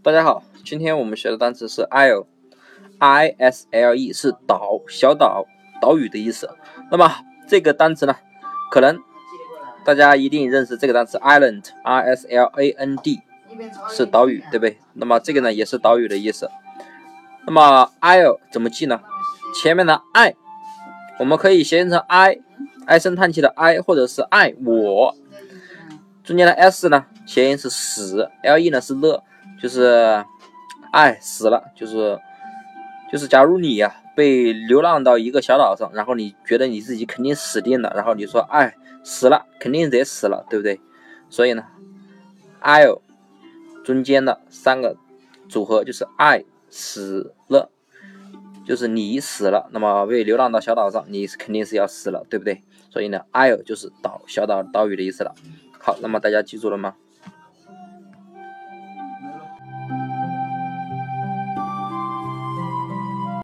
大家好，今天我们学的单词是 isle，i s l e 是岛、小岛、岛屿的意思。那么这个单词呢，可能大家一定认识这个单词 island，i s l a n d 是岛屿，对不对？那么这个呢也是岛屿的意思。那么 isle 怎么记呢？前面的 i 我们可以谐音成 i，唉声叹气的 i，或者是爱我。中间的 s 呢，谐音是死，le 呢是乐。就是，哎，死了，就是，就是，假如你呀被流浪到一个小岛上，然后你觉得你自己肯定死定了，然后你说，哎，死了，肯定得死了，对不对？所以呢，I'll 中间的三个组合就是爱死了，就是你死了，那么被流浪到小岛上，你肯定是要死了，对不对？所以呢，I'll 就是岛小岛岛屿的意思了。好，那么大家记住了吗？